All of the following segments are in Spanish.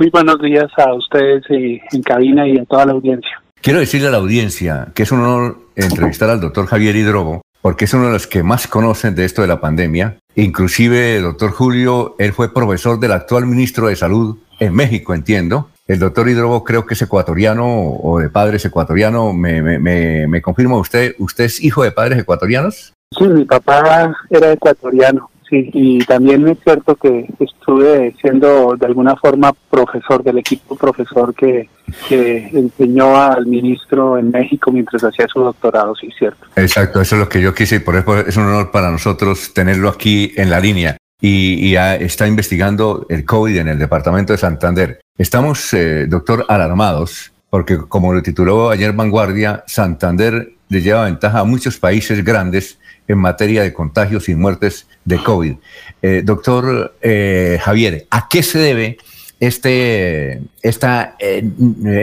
Muy buenos días a ustedes en cabina y a toda la audiencia. Quiero decirle a la audiencia que es un honor entrevistar al doctor Javier Hidrobo, porque es uno de los que más conocen de esto de la pandemia. Inclusive, doctor Julio, él fue profesor del actual ministro de Salud en México, entiendo. El doctor Hidrobo creo que es ecuatoriano o de padres ecuatoriano. ¿Me, me, me confirma usted? ¿Usted es hijo de padres ecuatorianos? Sí, mi papá era ecuatoriano. Sí, y también es cierto que estuve siendo de alguna forma profesor del equipo profesor que, enseñó al ministro en México mientras hacía su doctorado, sí, cierto. Exacto, eso es lo que yo quise y por eso es un honor para nosotros tenerlo aquí en la línea. Y, está investigando el COVID en el departamento de Santander. Estamos, eh, doctor, alarmados porque como lo tituló ayer Vanguardia, Santander le lleva ventaja a muchos países grandes en materia de contagios y muertes de COVID. Eh, doctor eh, Javier, ¿a qué se debe este, esta, eh,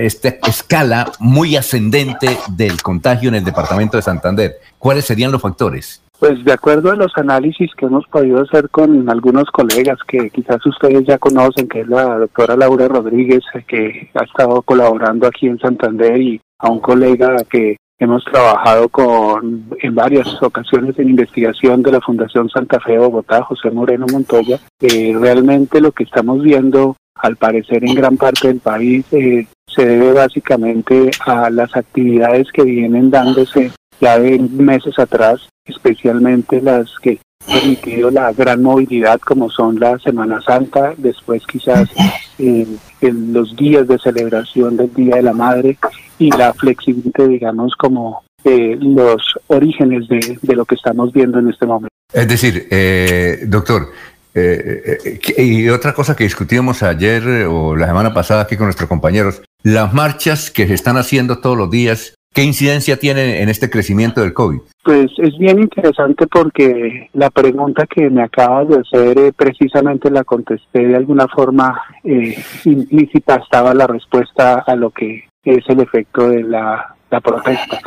esta escala muy ascendente del contagio en el departamento de Santander? ¿Cuáles serían los factores? Pues de acuerdo a los análisis que hemos podido hacer con algunos colegas que quizás ustedes ya conocen, que es la doctora Laura Rodríguez, que ha estado colaborando aquí en Santander, y a un colega que Hemos trabajado con en varias ocasiones en investigación de la Fundación Santa Fe de Bogotá, José Moreno Montoya. Eh, realmente lo que estamos viendo, al parecer en gran parte del país, eh, se debe básicamente a las actividades que vienen dándose ya de meses atrás, especialmente las que permitido la gran movilidad como son la Semana Santa, después quizás en los días de celebración del Día de la Madre y la flexibilidad, digamos, como eh, los orígenes de, de, lo que estamos viendo en este momento. Es decir, eh, doctor, eh, y otra cosa que discutíamos ayer o la semana pasada aquí con nuestros compañeros, las marchas que se están haciendo todos los días, ¿qué incidencia tienen en este crecimiento del COVID? Pues es bien interesante porque la pregunta que me acabas de hacer precisamente la contesté de alguna forma implícita, estaba la respuesta a lo que es el efecto de la, protesta.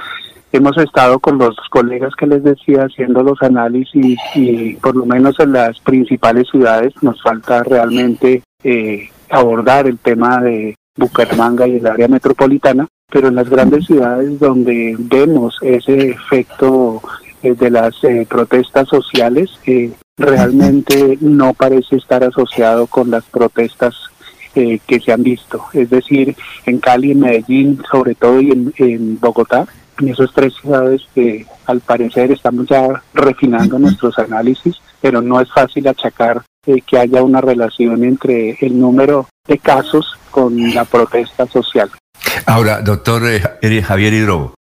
Hemos estado con los colegas que les decía haciendo los análisis y por lo menos en las principales ciudades nos falta realmente eh, abordar el tema de Bucaramanga y el área metropolitana, pero en las grandes ciudades donde vemos ese efecto eh, de las eh, protestas sociales, realmente no parece estar asociado con las protestas eh, que se han visto, es decir, en Cali, en Medellín, sobre todo y en, Bogotá, en esas tres ciudades al parecer estamos ya refinando nuestros análisis, pero no es fácil achacar eh, que haya una relación entre el número de casos con la protesta social. Ahora, doctor eh, Javier Hidrobo,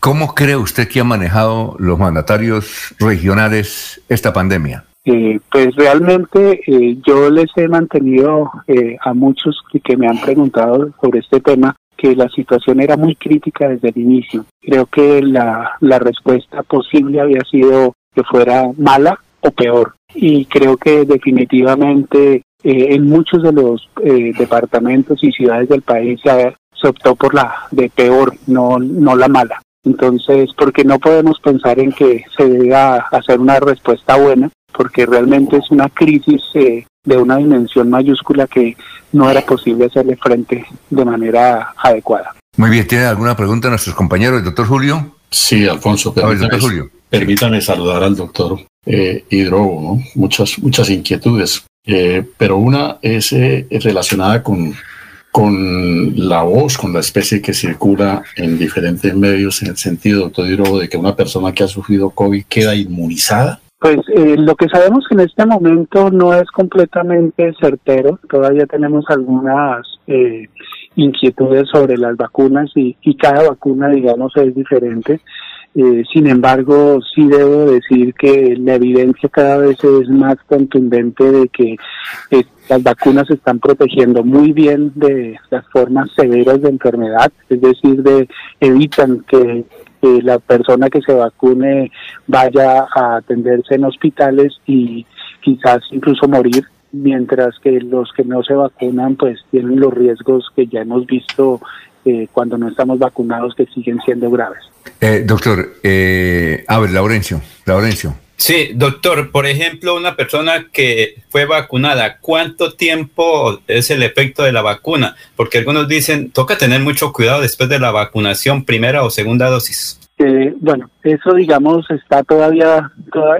¿cómo cree usted que han manejado los mandatarios regionales esta pandemia? Eh, pues realmente eh, yo les he mantenido eh, a muchos que me han preguntado sobre este tema que la situación era muy crítica desde el inicio. Creo que la, la respuesta posible había sido que fuera mala o peor. Y creo que definitivamente en muchos de los departamentos y ciudades del país se, se optó por la de peor, no, no la mala. Entonces, porque no podemos pensar en que se deba hacer una respuesta buena, porque realmente es una crisis eh, de una dimensión mayúscula que no era posible hacerle frente de manera adecuada. Muy bien, ¿tiene alguna pregunta a nuestros compañeros, el doctor Julio? Sí, Alfonso, permítame, Julio. permítame saludar al doctor eh, Hidrobo, muchas, muchas inquietudes, eh, pero una es eh, relacionada con, con la voz, con la especie que circula en diferentes medios, en el sentido, doctor Hidrobo, de que una persona que ha sufrido COVID queda inmunizada pues eh, lo que sabemos en este momento no es completamente certero. Todavía tenemos algunas eh, inquietudes sobre las vacunas y, cada vacuna, digamos, es diferente. Eh, sin embargo, sí debo decir que la evidencia cada vez es más contundente de que las vacunas están protegiendo muy bien de las formas severas de enfermedad, es decir, de evitan que la persona que se vacune vaya a atenderse en hospitales y quizás incluso morir, mientras que los que no se vacunan pues tienen los riesgos que ya hemos visto eh, cuando no estamos vacunados que siguen siendo graves. Eh, doctor, eh, a ver, Laurencio, Laurencio, Sí, doctor, por ejemplo, una persona que fue vacunada, ¿cuánto tiempo es el efecto de la vacuna? Porque algunos dicen, toca tener mucho cuidado después de la vacunación, primera o segunda dosis. Eh, bueno, eso digamos está todavía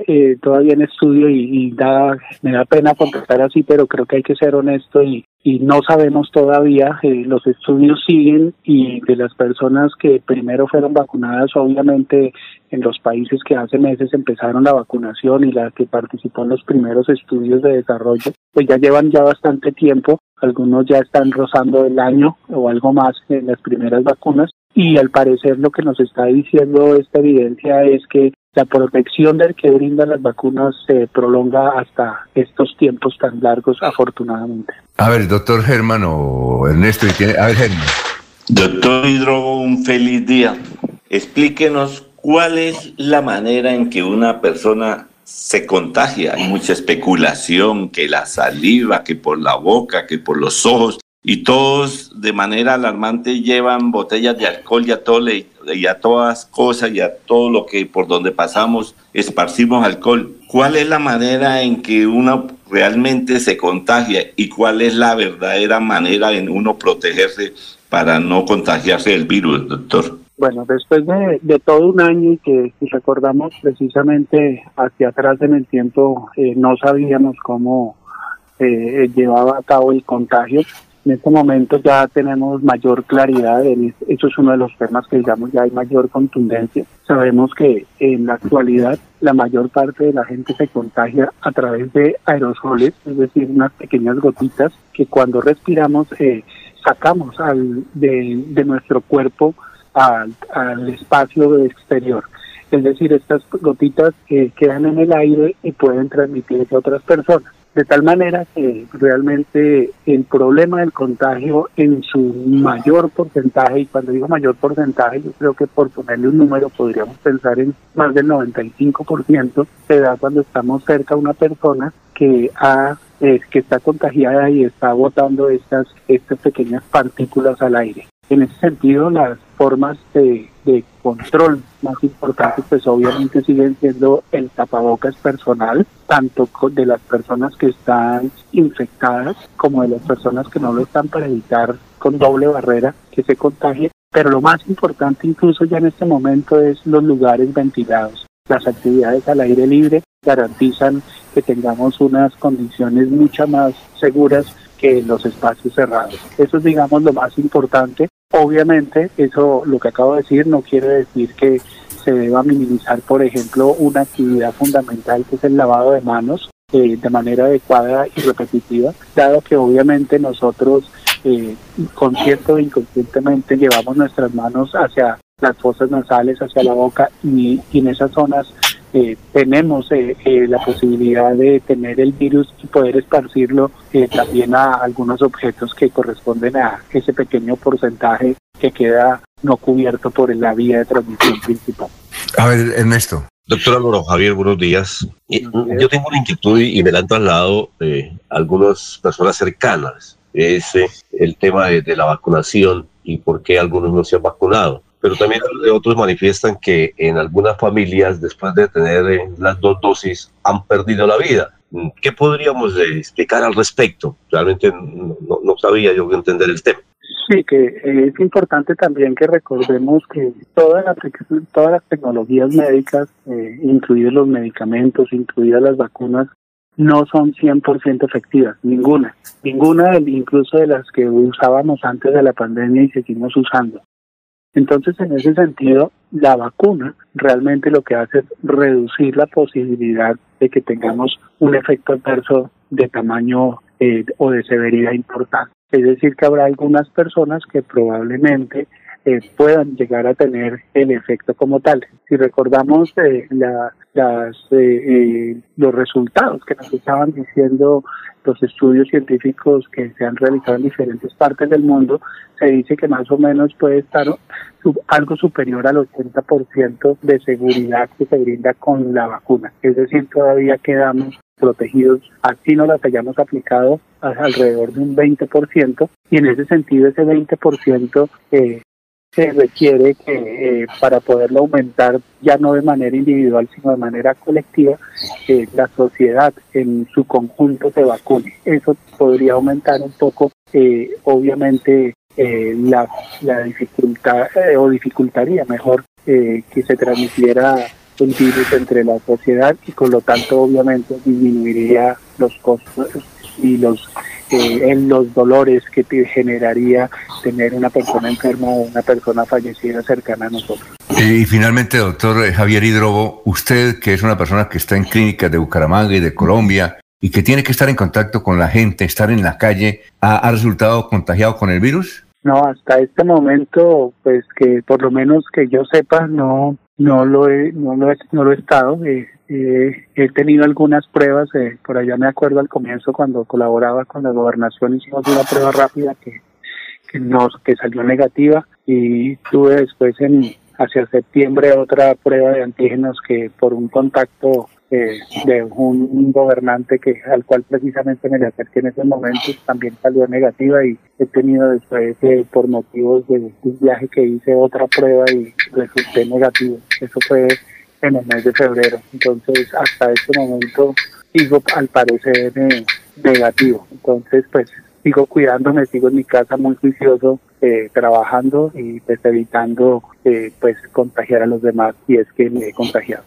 eh, todavía en estudio y, da, me da pena contestar así, pero creo que hay que ser honesto y, y no sabemos todavía, eh, los estudios siguen y de las personas que primero fueron vacunadas, obviamente en los países que hace meses empezaron la vacunación y la que participó en los primeros estudios de desarrollo, pues ya llevan ya bastante tiempo, algunos ya están rozando el año o algo más en las primeras vacunas y al parecer lo que nos está diciendo esta evidencia es que la protección del que brindan las vacunas se prolonga hasta estos tiempos tan largos, afortunadamente. A ver, doctor Germán o Ernesto, a ver, Germán. Doctor Hidrogo, un feliz día. Explíquenos cuál es la manera en que una persona se contagia. Hay mucha especulación, que la saliva, que por la boca, que por los ojos, y todos de manera alarmante llevan botellas de alcohol y a, todo, y a todas cosas y a todo lo que por donde pasamos esparcimos alcohol. ¿Cuál es la manera en que uno realmente se contagia y cuál es la verdadera manera en uno protegerse para no contagiarse del virus, doctor? Bueno, después de, todo un año y que recordamos precisamente hacia atrás en el tiempo, eh, no sabíamos cómo eh, llevaba a cabo el contagio, en este momento ya tenemos mayor claridad, eso es uno de los temas que digamos ya hay mayor contundencia. Sabemos que en la actualidad la mayor parte de la gente se contagia a través de aerosoles, es decir, unas pequeñas gotitas que cuando respiramos eh, sacamos al, de, nuestro cuerpo al, al espacio exterior. Es decir, estas gotitas eh, quedan en el aire y pueden transmitirse a otras personas. De tal manera que realmente el problema del contagio en su mayor porcentaje, y cuando digo mayor porcentaje, yo creo que por ponerle un número podríamos pensar en más del 95%, se da cuando estamos cerca a una persona que ha eh, que está contagiada y está botando estas, estas pequeñas partículas al aire. En ese sentido, las formas de, control más importantes, pues obviamente siguen siendo el tapabocas personal, tanto de las personas que están infectadas como de las personas que no lo están para evitar con doble barrera que se contagie. Pero lo más importante incluso ya en este momento es los lugares ventilados. Las actividades al aire libre garantizan que tengamos unas condiciones mucho más seguras que los espacios cerrados. Eso es, digamos, lo más importante. Obviamente, eso, lo que acabo de decir, no quiere decir que se deba minimizar, por ejemplo, una actividad fundamental que es el lavado de manos eh, de manera adecuada y repetitiva, dado que obviamente nosotros, eh, consciente o inconscientemente, llevamos nuestras manos hacia las fosas nasales, hacia la boca y en esas zonas eh, tenemos eh, eh, la posibilidad de tener el virus y poder esparcirlo también a algunos objetos que corresponden a ese pequeño porcentaje que queda no cubierto por la vía de transmisión principal. A ver, Ernesto. Doctor Álvaro Javier, buenos días. Yo tengo una inquietud y me la han trasladado algunas personas cercanas. Es el tema de, de la vacunación y por qué algunos no se han vacunado pero también otros manifiestan que en algunas familias, después de tener eh, las dos dosis, han perdido la vida. ¿Qué podríamos eh, explicar al respecto? Realmente no, sabía yo entender el tema. Sí, que eh, es importante también que recordemos que todas las, todas las tecnologías médicas, incluidos los medicamentos, incluidas las vacunas, no son 100% efectivas, ninguna, ninguna incluso de las que usábamos antes de la pandemia y seguimos usando. Entonces, en ese sentido, la vacuna realmente lo que hace es reducir la posibilidad de que tengamos un efecto adverso de tamaño eh, o de severidad importante. Es decir, que habrá algunas personas que probablemente eh, puedan llegar a tener el efecto como tal. Si recordamos eh, la, las, los resultados que nos estaban diciendo los estudios científicos que se han realizado en diferentes partes del mundo, se dice que más o menos puede estar algo superior al 80% de seguridad que se brinda con la vacuna. Es decir, todavía quedamos protegidos, así no las hayamos aplicado alrededor de un 20%, y en ese sentido ese 20% eh, se requiere que eh, para poderlo aumentar ya no de manera individual sino de manera colectiva eh, la sociedad en su conjunto se vacune. Eso podría aumentar un poco eh, obviamente la, la dificultad o dificultaría mejor que se transmitiera el virus entre la sociedad y con lo tanto obviamente disminuiría los costos y los eh, en los dolores que te generaría tener una persona enferma o una persona fallecida cercana a nosotros. Y finalmente, doctor Javier Hidrobo, usted que es una persona que está en clínicas de Bucaramanga y de Colombia y que tiene que estar en contacto con la gente, estar en la calle, ¿ha, resultado contagiado con el virus? No, hasta este momento, pues que por lo menos que yo sepa, no, no lo he, no lo he, no lo he estado. Eh, eh, he tenido algunas pruebas, eh, por allá me acuerdo al comienzo cuando colaboraba con la gobernación hicimos una prueba rápida que, nos, que salió negativa y tuve después en hacia septiembre otra prueba de antígenos que por un contacto eh, de un gobernante que al cual precisamente me le acerqué en ese momento también salió negativa y he tenido después por motivos de un viaje que hice otra prueba y resulté negativo. Eso fue en el mes de febrero. Entonces, hasta este momento sigo al parecer eh, negativo. Entonces, pues sigo cuidándome, sigo en mi casa muy juicioso, eh, trabajando y pues evitando eh, pues contagiar a los demás si es que me he contagiado.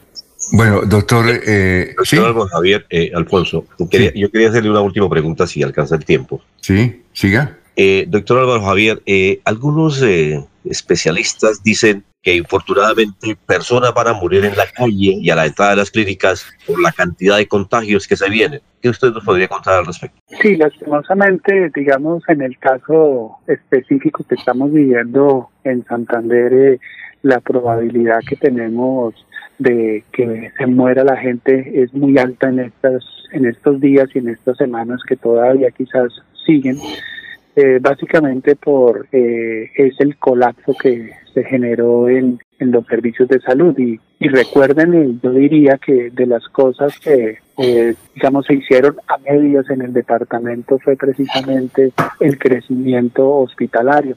Bueno, doctor, eh, doctor Javier, Alfonso, yo quería hacerle una última pregunta si alcanza el tiempo. Sí, siga. doctor Álvaro Javier, algunos especialistas dicen que infortunadamente personas van a morir en la calle y a la entrada de las clínicas por la cantidad de contagios que se vienen. ¿Qué usted nos podría contar al respecto? Sí, lastimosamente, digamos, en el caso específico que estamos viviendo en Santander, eh, la probabilidad que tenemos de que se muera la gente es muy alta en estas en estos días y en estas semanas que todavía quizás siguen eh, básicamente por eh, es el colapso que se generó en, en los servicios de salud. Y, y recuerden eh, yo diría que de las cosas que digamos se hicieron a medios en el departamento fue precisamente el crecimiento hospitalario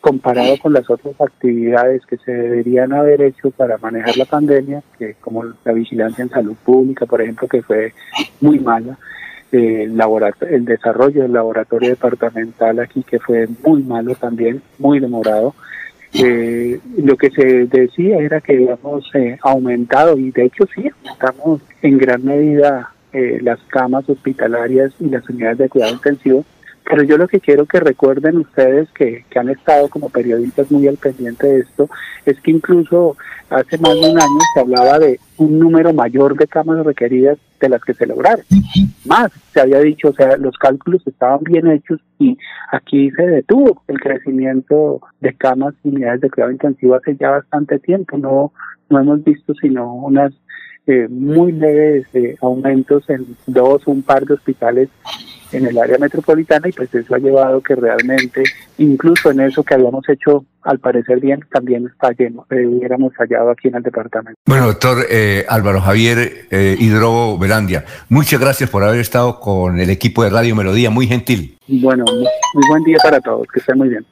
comparado con las otras actividades que se deberían haber hecho para manejar la pandemia que como la vigilancia en salud pública por ejemplo que fue muy mala el, el desarrollo del laboratorio departamental aquí, que fue muy malo también, muy demorado. Eh, lo que se decía era que habíamos eh, aumentado, y de hecho sí, estamos en gran medida eh, las camas hospitalarias y las unidades de cuidado intensivo, pero yo lo que quiero que recuerden ustedes que, que han estado como periodistas muy al pendiente de esto, es que incluso hace más de un año se hablaba de un número mayor de camas requeridas de las que se lograron. Más, se había dicho, o sea, los cálculos estaban bien hechos y aquí se detuvo el crecimiento de camas y unidades de cuidado intensivo hace ya bastante tiempo. No, no hemos visto sino unas eh, muy leves eh, aumentos en dos o un par de hospitales en el área metropolitana y pues eso ha llevado que realmente, incluso en eso que habíamos hecho al parecer bien, también fallemos, eh, hubiéramos fallado aquí en el departamento. Bueno, doctor eh, Álvaro Javier eh, Hidrobo Velandia, muchas gracias por haber estado con el equipo de Radio Melodía, muy gentil. Bueno, muy buen día para todos, que estén muy bien.